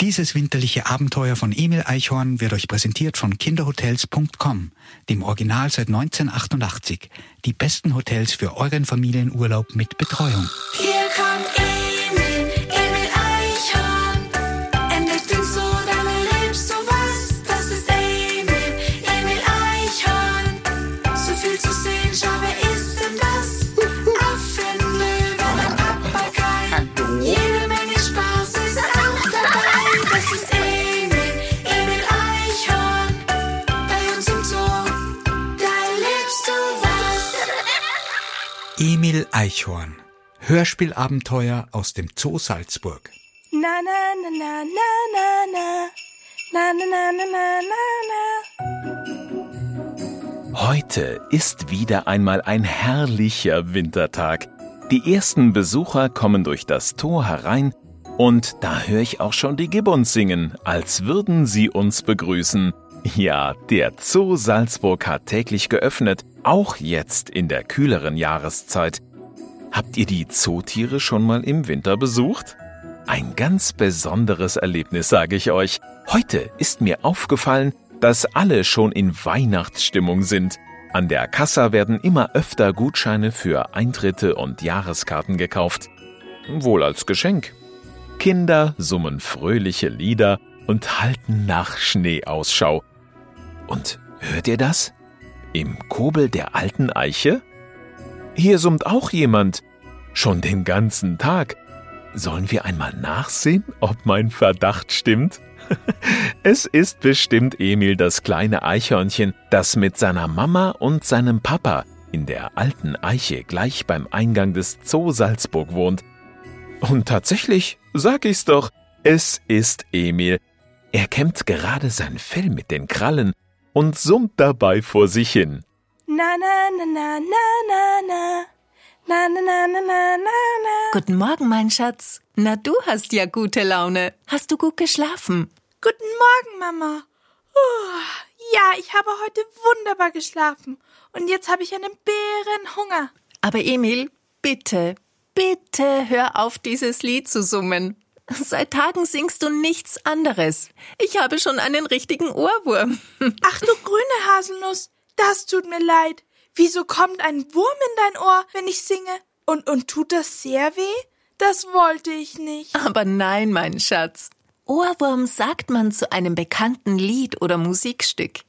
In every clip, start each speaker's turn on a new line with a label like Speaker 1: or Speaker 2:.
Speaker 1: Dieses winterliche Abenteuer von Emil Eichhorn wird euch präsentiert von Kinderhotels.com, dem Original seit 1988. Die besten Hotels für euren Familienurlaub mit Betreuung.
Speaker 2: Emil Eichhorn.
Speaker 1: Hörspielabenteuer aus dem Zoo Salzburg.
Speaker 3: Na na na na na na na. Na na na na na na na.
Speaker 4: Heute ist wieder einmal ein herrlicher Wintertag. Die ersten Besucher kommen durch das Tor herein und da höre ich auch schon die Gibbons singen, als würden sie uns begrüßen. Ja, der Zoo Salzburg hat täglich geöffnet, auch jetzt in der kühleren Jahreszeit. Habt ihr die Zootiere schon mal im Winter besucht? Ein ganz besonderes Erlebnis, sage ich euch. Heute ist mir aufgefallen, dass alle schon in Weihnachtsstimmung sind. An der Kassa werden immer öfter Gutscheine für Eintritte und Jahreskarten gekauft. Wohl als Geschenk. Kinder summen fröhliche Lieder und halten nach Schnee Ausschau. Und hört ihr das? Im Kobel der alten Eiche? Hier summt auch jemand. Schon den ganzen Tag. Sollen wir einmal nachsehen, ob mein Verdacht stimmt? es ist bestimmt Emil das kleine Eichhörnchen, das mit seiner Mama und seinem Papa in der alten Eiche gleich beim Eingang des Zoo Salzburg wohnt. Und tatsächlich, sag ich's doch, es ist Emil. Er kämmt gerade sein Fell mit den Krallen und summt dabei vor sich hin.
Speaker 3: Na na na na na na na. Na na na na na na na.
Speaker 5: Guten Morgen, mein Schatz. Na, du hast ja gute Laune. Hast du gut geschlafen?
Speaker 3: Guten Morgen, Mama. Uh, ja, ich habe heute wunderbar geschlafen. Und jetzt habe ich einen Bärenhunger.
Speaker 5: Aber Emil, bitte, bitte hör auf, dieses Lied zu summen. Seit Tagen singst du nichts anderes. Ich habe schon einen richtigen Ohrwurm.
Speaker 3: Ach du grüne Haselnuss, das tut mir leid. Wieso kommt ein Wurm in dein Ohr, wenn ich singe? Und, und tut das sehr weh? Das wollte ich nicht.
Speaker 5: Aber nein, mein Schatz. Ohrwurm sagt man zu einem bekannten Lied oder Musikstück,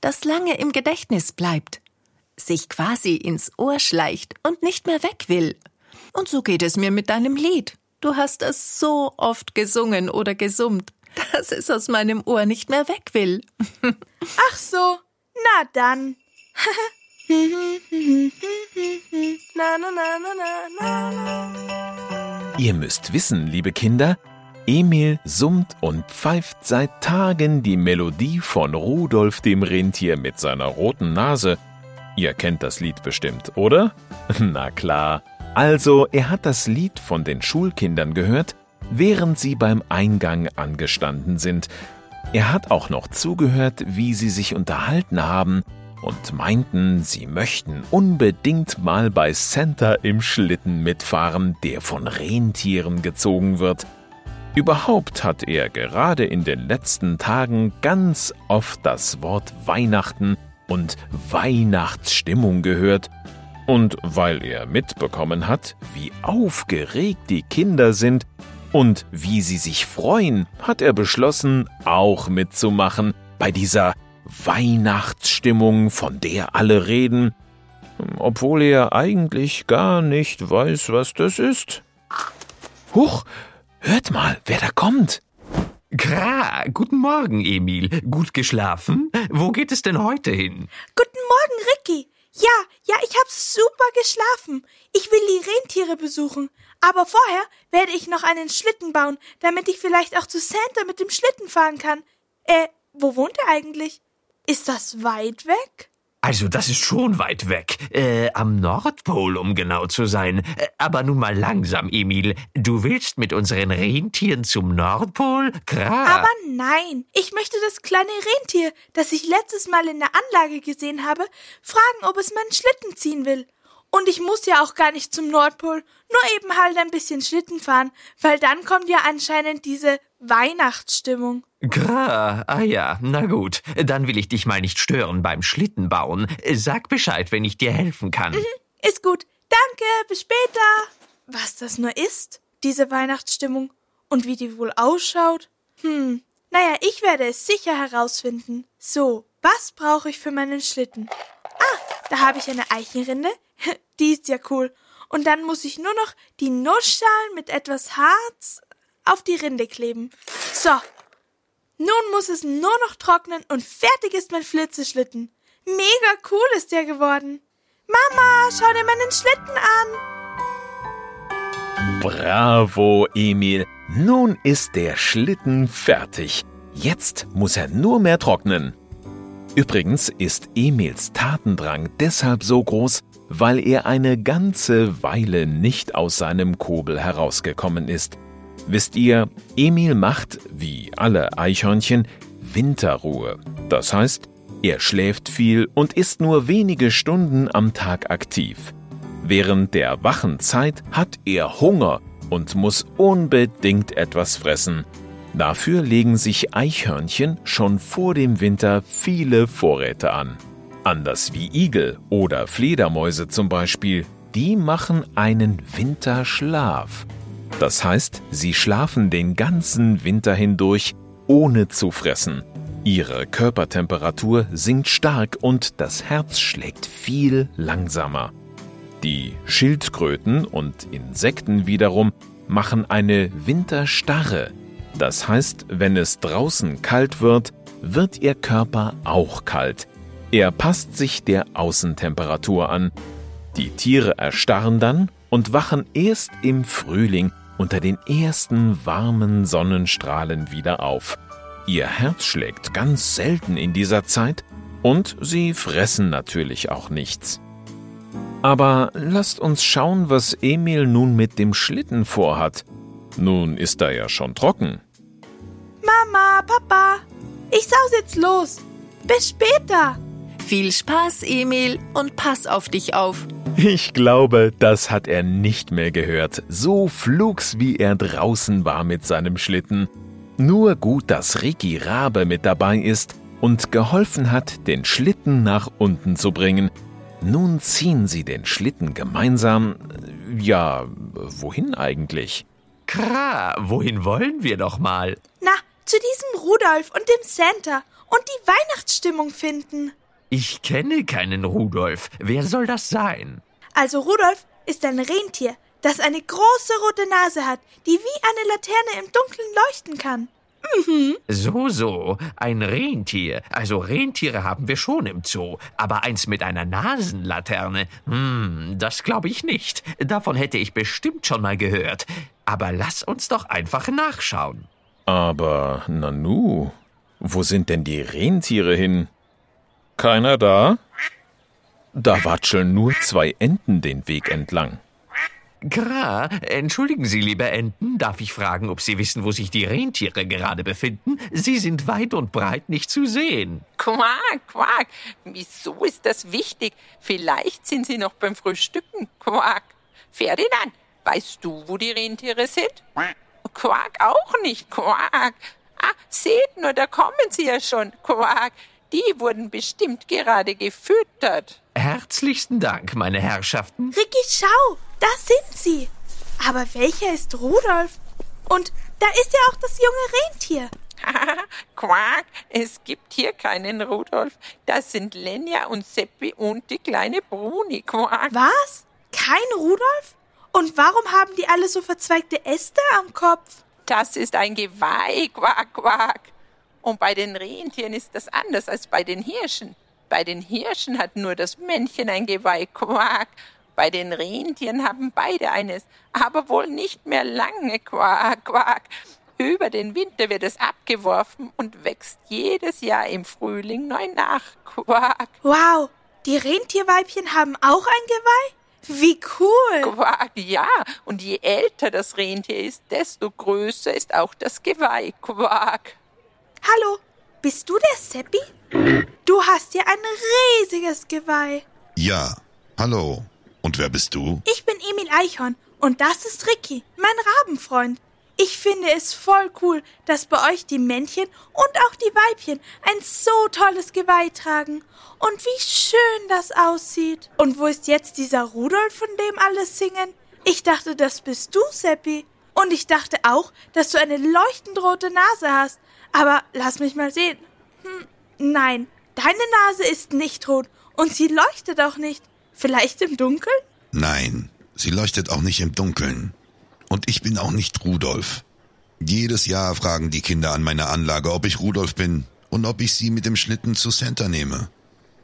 Speaker 5: das lange im Gedächtnis bleibt, sich quasi ins Ohr schleicht und nicht mehr weg will. Und so geht es mir mit deinem Lied. Du hast es so oft gesungen oder gesummt, dass es aus meinem Ohr nicht mehr weg will.
Speaker 3: Ach so, na dann. na, na, na, na, na, na.
Speaker 4: Ihr müsst wissen, liebe Kinder, Emil summt und pfeift seit Tagen die Melodie von Rudolf dem Rentier mit seiner roten Nase. Ihr kennt das Lied bestimmt, oder? Na klar. Also, er hat das Lied von den Schulkindern gehört, während sie beim Eingang angestanden sind. Er hat auch noch zugehört, wie sie sich unterhalten haben und meinten, sie möchten unbedingt mal bei Santa im Schlitten mitfahren, der von Rentieren gezogen wird. Überhaupt hat er gerade in den letzten Tagen ganz oft das Wort Weihnachten und Weihnachtsstimmung gehört, und weil er mitbekommen hat, wie aufgeregt die Kinder sind und wie sie sich freuen, hat er beschlossen, auch mitzumachen bei dieser Weihnachtsstimmung, von der alle reden, obwohl er eigentlich gar nicht weiß, was das ist. Huch, hört mal, wer da kommt.
Speaker 6: Gra, guten Morgen, Emil. Gut geschlafen? Wo geht es denn heute hin?
Speaker 3: Guten Morgen, Ricky. Ja, ja, ich hab super geschlafen. Ich will die Rentiere besuchen. Aber vorher werde ich noch einen Schlitten bauen, damit ich vielleicht auch zu Santa mit dem Schlitten fahren kann. Äh, wo wohnt er eigentlich? Ist das weit weg?
Speaker 6: Also, das ist schon weit weg. Äh, am Nordpol, um genau zu sein. Äh, Aber nun mal langsam, Emil. Du willst mit unseren Rentieren zum Nordpol? Gra.
Speaker 3: Aber nein, ich möchte das kleine Rentier, das ich letztes Mal in der Anlage gesehen habe, fragen, ob es meinen Schlitten ziehen will. Und ich muss ja auch gar nicht zum Nordpol, nur eben halt ein bisschen Schlitten fahren, weil dann kommt ja anscheinend diese Weihnachtsstimmung.
Speaker 6: Gra, ah ja, na gut. Dann will ich dich mal nicht stören beim Schlittenbauen. Sag Bescheid, wenn ich dir helfen kann.
Speaker 3: Ist gut. Danke, bis später. Was das nur ist, diese Weihnachtsstimmung. Und wie die wohl ausschaut? Hm, naja, ich werde es sicher herausfinden. So, was brauche ich für meinen Schlitten? Ah, da habe ich eine Eichenrinde. Die ist ja cool. Und dann muss ich nur noch die Nussschalen mit etwas Harz auf die Rinde kleben. So. Nun muss es nur noch trocknen und fertig ist mein Flitzeschlitten. Mega cool ist der geworden. Mama, schau dir meinen Schlitten an.
Speaker 4: Bravo, Emil. Nun ist der Schlitten fertig. Jetzt muss er nur mehr trocknen. Übrigens ist Emils Tatendrang deshalb so groß, weil er eine ganze Weile nicht aus seinem Kobel herausgekommen ist. Wisst ihr, Emil macht, wie alle Eichhörnchen, Winterruhe. Das heißt, er schläft viel und ist nur wenige Stunden am Tag aktiv. Während der wachen Zeit hat er Hunger und muss unbedingt etwas fressen. Dafür legen sich Eichhörnchen schon vor dem Winter viele Vorräte an. Anders wie Igel oder Fledermäuse zum Beispiel, die machen einen Winterschlaf. Das heißt, sie schlafen den ganzen Winter hindurch, ohne zu fressen. Ihre Körpertemperatur sinkt stark und das Herz schlägt viel langsamer. Die Schildkröten und Insekten wiederum machen eine Winterstarre. Das heißt, wenn es draußen kalt wird, wird ihr Körper auch kalt. Er passt sich der Außentemperatur an. Die Tiere erstarren dann und wachen erst im Frühling unter den ersten warmen Sonnenstrahlen wieder auf. Ihr Herz schlägt ganz selten in dieser Zeit und sie fressen natürlich auch nichts. Aber lasst uns schauen, was Emil nun mit dem Schlitten vorhat. Nun ist er ja schon trocken.
Speaker 3: Mama, Papa, ich saus jetzt los. Bis später.
Speaker 5: Viel Spaß, Emil, und pass auf dich auf.
Speaker 4: Ich glaube, das hat er nicht mehr gehört. So flugs, wie er draußen war mit seinem Schlitten. Nur gut, dass Ricky Rabe mit dabei ist und geholfen hat, den Schlitten nach unten zu bringen. Nun ziehen sie den Schlitten gemeinsam. Ja, wohin eigentlich?
Speaker 6: Kra, wohin wollen wir doch mal?
Speaker 3: Na, zu diesem Rudolf und dem Santa und die Weihnachtsstimmung finden.
Speaker 6: Ich kenne keinen Rudolf. Wer soll das sein?
Speaker 3: Also Rudolf ist ein Rentier, das eine große rote Nase hat, die wie eine Laterne im Dunkeln leuchten kann.
Speaker 6: So, so, ein Rentier. Also Rentiere haben wir schon im Zoo, aber eins mit einer Nasenlaterne, hm, das glaube ich nicht. Davon hätte ich bestimmt schon mal gehört. Aber lass uns doch einfach nachschauen.
Speaker 4: Aber Nanu, wo sind denn die Rentiere hin? Keiner da? Da watscheln nur zwei Enten den Weg entlang.
Speaker 6: Gra, entschuldigen Sie, liebe Enten, darf ich fragen, ob Sie wissen, wo sich die Rentiere gerade befinden? Sie sind weit und breit nicht zu sehen.
Speaker 7: Quack, quack. Wieso ist das wichtig? Vielleicht sind sie noch beim Frühstücken. Quack. Ferdinand, weißt du, wo die Rentiere sind? Quack auch nicht. Quack. Ah, seht nur, da kommen sie ja schon. Quack. Die wurden bestimmt gerade gefüttert.
Speaker 6: Herzlichsten Dank, meine Herrschaften.
Speaker 3: Ricky, schau, da sind sie. Aber welcher ist Rudolf? Und da ist ja auch das junge Rentier.
Speaker 7: Quack, es gibt hier keinen Rudolf. Das sind Lenja und Seppi und die kleine Bruni. Quack.
Speaker 3: Was? Kein Rudolf? Und warum haben die alle so verzweigte Äste am Kopf?
Speaker 7: Das ist ein Geweih, quack, quack. Und bei den Rentieren ist das anders als bei den Hirschen. Bei den Hirschen hat nur das Männchen ein Geweih, quack. Bei den Rentieren haben beide eines, aber wohl nicht mehr lange, quack, quack. Über den Winter wird es abgeworfen und wächst jedes Jahr im Frühling neu nach, quack.
Speaker 3: Wow, die Rentierweibchen haben auch ein Geweih? Wie cool.
Speaker 7: Quack, ja. Und je älter das Rentier ist, desto größer ist auch das Geweih, quack.
Speaker 3: Hallo, bist du der Seppi? Du hast ja ein riesiges Geweih.
Speaker 8: Ja, hallo. Und wer bist du?
Speaker 3: Ich bin Emil Eichhorn und das ist Ricky, mein Rabenfreund. Ich finde es voll cool, dass bei euch die Männchen und auch die Weibchen ein so tolles Geweih tragen. Und wie schön das aussieht. Und wo ist jetzt dieser Rudolf, von dem alle singen? Ich dachte, das bist du, Seppi. Und ich dachte auch, dass du eine leuchtend rote Nase hast. Aber lass mich mal sehen. Hm, nein, deine Nase ist nicht rot und sie leuchtet auch nicht. Vielleicht im Dunkeln?
Speaker 8: Nein, sie leuchtet auch nicht im Dunkeln. Und ich bin auch nicht Rudolf. Jedes Jahr fragen die Kinder an meiner Anlage, ob ich Rudolf bin und ob ich sie mit dem Schlitten zu Santa nehme.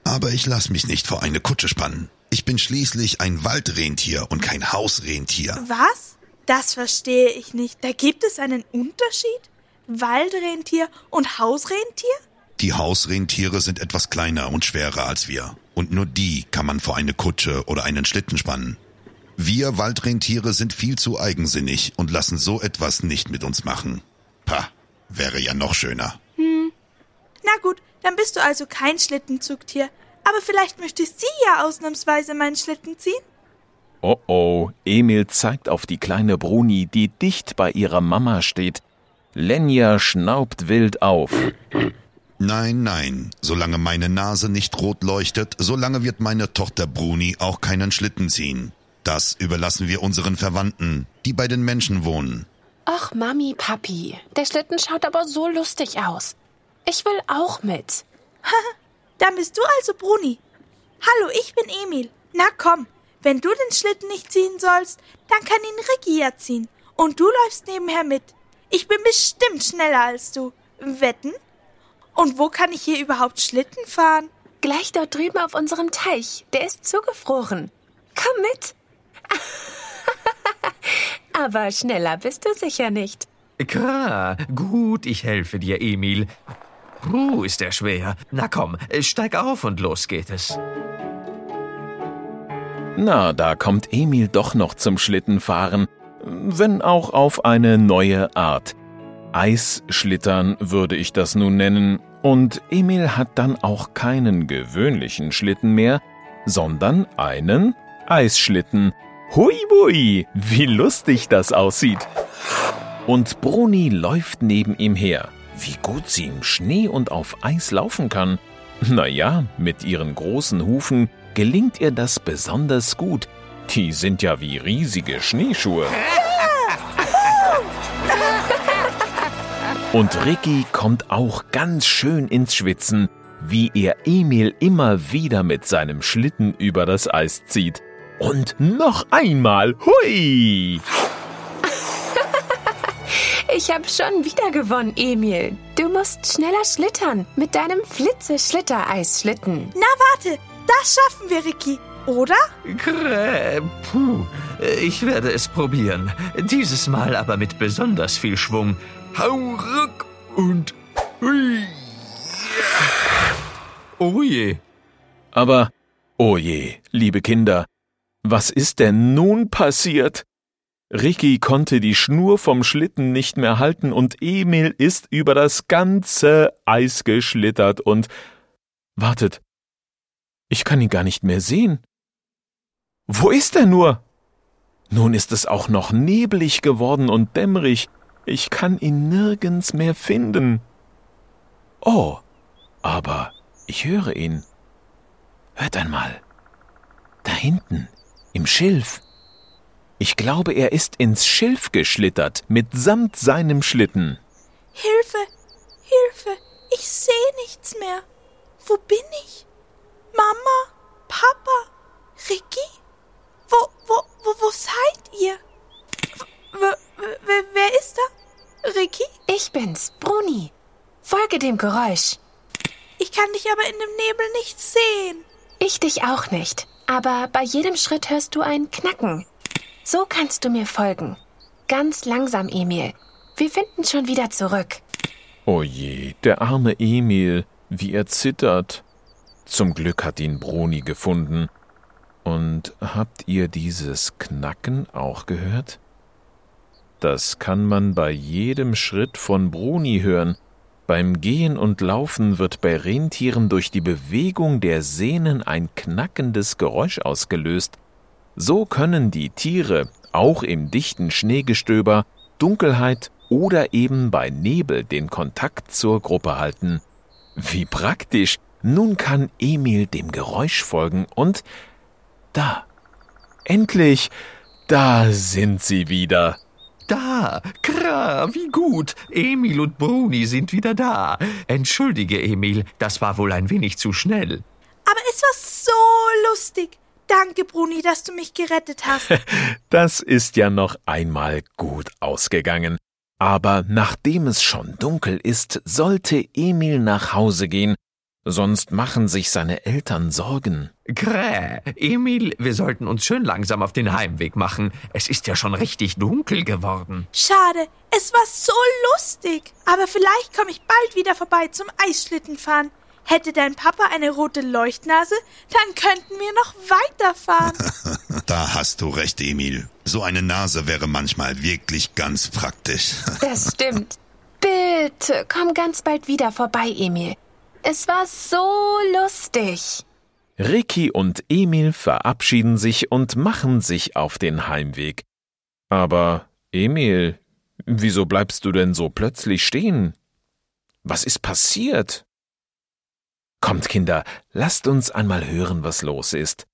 Speaker 8: Aber ich lass mich nicht vor eine Kutsche spannen. Ich bin schließlich ein Waldrentier und kein Hausrentier.
Speaker 3: Was? Das verstehe ich nicht. Da gibt es einen Unterschied? Waldrentier und Hausrentier?
Speaker 8: Die Hausrentiere sind etwas kleiner und schwerer als wir. Und nur die kann man vor eine Kutsche oder einen Schlitten spannen. Wir Waldrentiere sind viel zu eigensinnig und lassen so etwas nicht mit uns machen. Pah, wäre ja noch schöner.
Speaker 3: Na gut, dann bist du also kein Schlittenzugtier. Aber vielleicht möchte sie ja ausnahmsweise meinen Schlitten ziehen.
Speaker 4: Oh oh, Emil zeigt auf die kleine Bruni, die dicht bei ihrer Mama steht. Lenja schnaubt wild auf.
Speaker 8: Nein, nein, solange meine Nase nicht rot leuchtet, solange wird meine Tochter Bruni auch keinen Schlitten ziehen. Das überlassen wir unseren Verwandten, die bei den Menschen wohnen.
Speaker 9: Ach, Mami, Papi, der Schlitten schaut aber so lustig aus. Ich will auch mit.
Speaker 3: Dann bist du also Bruni. Hallo, ich bin Emil. Na komm, wenn du den Schlitten nicht ziehen sollst, dann kann ihn Ricky ja ziehen. Und du läufst nebenher mit. Ich bin bestimmt schneller als du. Wetten? Und wo kann ich hier überhaupt Schlitten fahren?
Speaker 9: Gleich dort drüben auf unserem Teich. Der ist zugefroren. Komm mit. aber schneller bist du sicher nicht.
Speaker 6: Kra, gut, ich helfe dir, Emil. Puh, ist der schwer. Na komm, steig auf und los geht es.
Speaker 4: Na, da kommt Emil doch noch zum Schlittenfahren, wenn auch auf eine neue Art. Eisschlittern würde ich das nun nennen, und Emil hat dann auch keinen gewöhnlichen Schlitten mehr, sondern einen Eisschlitten. Hui bui, wie lustig das aussieht. Und Bruni läuft neben ihm her. Wie gut sie im Schnee und auf Eis laufen kann. Naja, mit ihren großen Hufen gelingt ihr das besonders gut. Die sind ja wie riesige Schneeschuhe. Und Ricky kommt auch ganz schön ins Schwitzen, wie er Emil immer wieder mit seinem Schlitten über das Eis zieht. Und noch einmal, hui!
Speaker 9: Ich habe schon wieder gewonnen, Emil. Du musst schneller schlittern mit deinem Flitze-Schlitter-Eisschlitten.
Speaker 3: Na warte, das schaffen wir, Ricky. Oder?
Speaker 6: Puh, ich werde es probieren. Dieses Mal aber mit besonders viel Schwung. Hau ruck und hui. Oh je.
Speaker 4: Aber, oh je, liebe Kinder, was ist denn nun passiert? Ricky konnte die Schnur vom Schlitten nicht mehr halten und Emil ist über das ganze Eis geschlittert und wartet, ich kann ihn gar nicht mehr sehen. Wo ist er nur? Nun ist es auch noch neblig geworden und dämmerig. Ich kann ihn nirgends mehr finden. Oh, aber ich höre ihn. Hört einmal. Da hinten, im Schilf. Ich glaube, er ist ins Schilf geschlittert, mitsamt seinem Schlitten.
Speaker 3: Hilfe, Hilfe, ich sehe nichts mehr. Wo bin ich? Mama, Papa, Ricky? Wo, wo, wo, wo seid ihr? W wer ist da? Ricky?
Speaker 9: Ich bin's, Bruni. Folge dem Geräusch.
Speaker 3: Ich kann dich aber in dem Nebel nicht sehen.
Speaker 9: Ich dich auch nicht. Aber bei jedem Schritt hörst du ein Knacken. So kannst du mir folgen. Ganz langsam, Emil. Wir finden schon wieder zurück.
Speaker 4: Oh je, der arme Emil, wie er zittert. Zum Glück hat ihn Bruni gefunden. Und habt ihr dieses Knacken auch gehört? Das kann man bei jedem Schritt von Bruni hören. Beim Gehen und Laufen wird bei Rentieren durch die Bewegung der Sehnen ein knackendes Geräusch ausgelöst. So können die Tiere, auch im dichten Schneegestöber, Dunkelheit oder eben bei Nebel den Kontakt zur Gruppe halten. Wie praktisch. Nun kann Emil dem Geräusch folgen und da. Endlich. Da sind sie wieder.
Speaker 6: Da, Kra, wie gut. Emil und Bruni sind wieder da. Entschuldige, Emil, das war wohl ein wenig zu schnell.
Speaker 3: Aber es war so lustig. Danke, Bruni, dass du mich gerettet hast.
Speaker 4: Das ist ja noch einmal gut ausgegangen. Aber nachdem es schon dunkel ist, sollte Emil nach Hause gehen, sonst machen sich seine Eltern Sorgen.
Speaker 6: Kräh, Emil, wir sollten uns schön langsam auf den Heimweg machen. Es ist ja schon richtig dunkel geworden.
Speaker 3: Schade, es war so lustig. Aber vielleicht komme ich bald wieder vorbei zum Eisschlittenfahren. Hätte dein Papa eine rote Leuchtnase, dann könnten wir noch weiterfahren.
Speaker 8: Da hast du recht, Emil. So eine Nase wäre manchmal wirklich ganz praktisch.
Speaker 9: Das stimmt. Bitte, komm ganz bald wieder vorbei, Emil. Es war so lustig.
Speaker 4: Ricky und Emil verabschieden sich und machen sich auf den Heimweg. Aber Emil, wieso bleibst du denn so plötzlich stehen? Was ist passiert? Kommt, Kinder, lasst uns einmal hören, was los ist.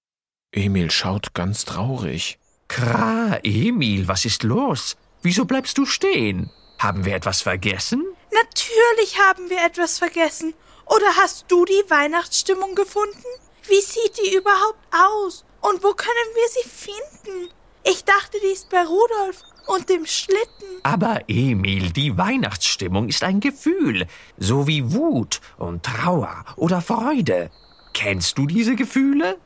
Speaker 4: Emil schaut ganz traurig.
Speaker 6: Kra, Emil, was ist los? Wieso bleibst du stehen? Haben wir etwas vergessen?
Speaker 3: Natürlich haben wir etwas vergessen. Oder hast du die Weihnachtsstimmung gefunden? Wie sieht die überhaupt aus? Und wo können wir sie finden? Ich dachte, die ist bei Rudolf und dem Schlitten.
Speaker 6: Aber Emil, die Weihnachtsstimmung ist ein Gefühl, so wie Wut und Trauer oder Freude. Kennst du diese Gefühle?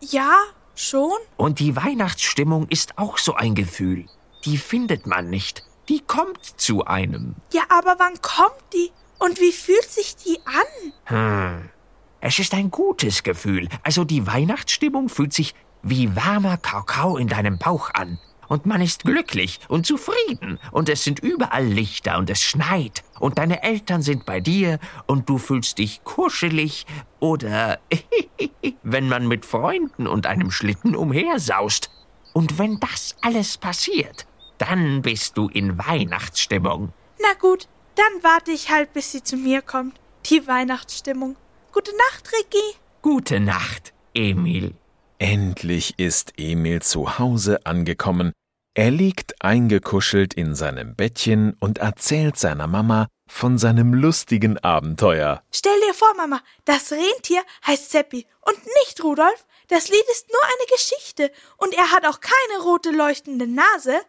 Speaker 3: Ja, schon?
Speaker 6: Und die Weihnachtsstimmung ist auch so ein Gefühl. Die findet man nicht. Die kommt zu einem.
Speaker 3: Ja, aber wann kommt die? Und wie fühlt sich die an?
Speaker 6: Hm. Es ist ein gutes Gefühl. Also die Weihnachtsstimmung fühlt sich wie warmer Kakao in deinem Bauch an. Und man ist glücklich und zufrieden. Und es sind überall Lichter und es schneit. Und deine Eltern sind bei dir und du fühlst dich kuschelig oder wenn man mit Freunden und einem Schlitten umhersaust. Und wenn das alles passiert, dann bist du in Weihnachtsstimmung.
Speaker 3: Na gut, dann warte ich halt, bis sie zu mir kommt. Die Weihnachtsstimmung. Gute Nacht, Ricky.
Speaker 6: Gute Nacht, Emil.
Speaker 4: Endlich ist Emil zu Hause angekommen. Er liegt eingekuschelt in seinem Bettchen und erzählt seiner Mama von seinem lustigen Abenteuer.
Speaker 3: Stell dir vor, Mama, das Rentier heißt Seppi und nicht Rudolf. Das Lied ist nur eine Geschichte und er hat auch keine rote leuchtende Nase.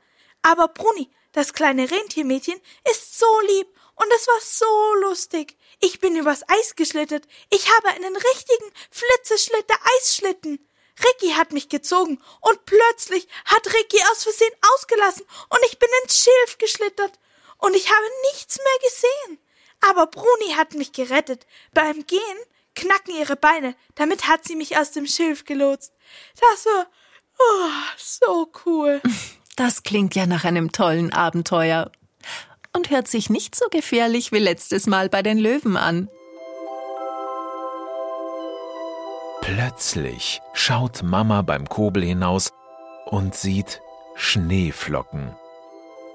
Speaker 3: Aber Bruni, das kleine Rentiermädchen, ist so lieb und es war so lustig. Ich bin übers Eis geschlittert. Ich habe einen richtigen Flitzeschlitter-Eisschlitten. Ricky hat mich gezogen und plötzlich hat Ricky aus Versehen ausgelassen und ich bin ins Schilf geschlittert und ich habe nichts mehr gesehen. Aber Bruni hat mich gerettet. Beim Gehen knacken ihre Beine. Damit hat sie mich aus dem Schilf gelotst. Das war oh, so cool.
Speaker 5: Das klingt ja nach einem tollen Abenteuer. Und hört sich nicht so gefährlich wie letztes Mal bei den Löwen an.
Speaker 4: Plötzlich schaut Mama beim Kobel hinaus und sieht Schneeflocken.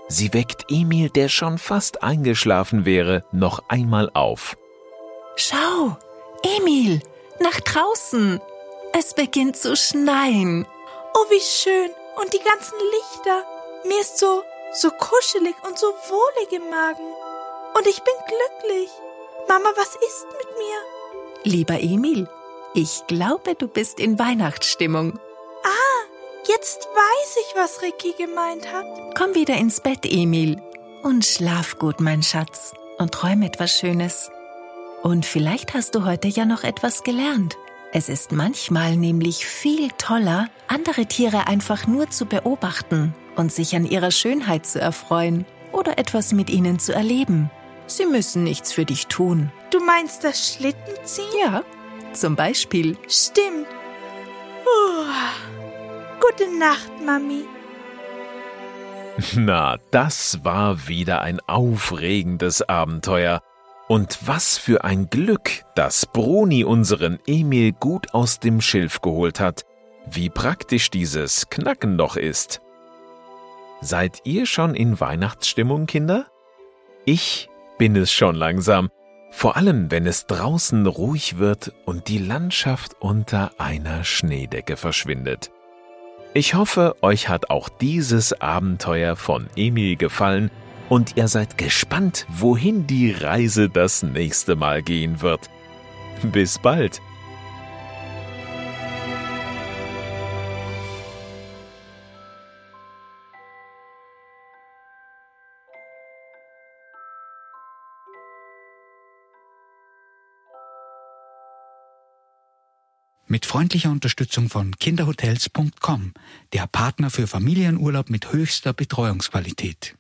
Speaker 4: Sie weckt Emil, der schon fast eingeschlafen wäre, noch einmal auf.
Speaker 5: Schau, Emil, nach draußen. Es beginnt zu schneien.
Speaker 3: Oh, wie schön. Und die ganzen Lichter. Mir ist so, so kuschelig und so wohlig im Magen. Und ich bin glücklich. Mama, was ist mit mir?
Speaker 5: Lieber Emil, ich glaube, du bist in Weihnachtsstimmung.
Speaker 3: Jetzt weiß ich, was Ricky gemeint hat.
Speaker 5: Komm wieder ins Bett, Emil. Und schlaf gut, mein Schatz. Und träum etwas Schönes. Und vielleicht hast du heute ja noch etwas gelernt. Es ist manchmal nämlich viel toller, andere Tiere einfach nur zu beobachten und sich an ihrer Schönheit zu erfreuen oder etwas mit ihnen zu erleben. Sie müssen nichts für dich tun.
Speaker 3: Du meinst das Schlittenziehen?
Speaker 5: Ja, zum Beispiel.
Speaker 3: Stimmt. Puh. Gute Nacht, Mami.
Speaker 4: Na, das war wieder ein aufregendes Abenteuer. Und was für ein Glück, dass Bruni unseren Emil gut aus dem Schilf geholt hat. Wie praktisch dieses Knacken doch ist. Seid ihr schon in Weihnachtsstimmung, Kinder? Ich bin es schon langsam, vor allem wenn es draußen ruhig wird und die Landschaft unter einer Schneedecke verschwindet. Ich hoffe, euch hat auch dieses Abenteuer von Emil gefallen und ihr seid gespannt, wohin die Reise das nächste Mal gehen wird. Bis bald!
Speaker 1: Mit freundlicher Unterstützung von Kinderhotels.com, der Partner für Familienurlaub mit höchster Betreuungsqualität.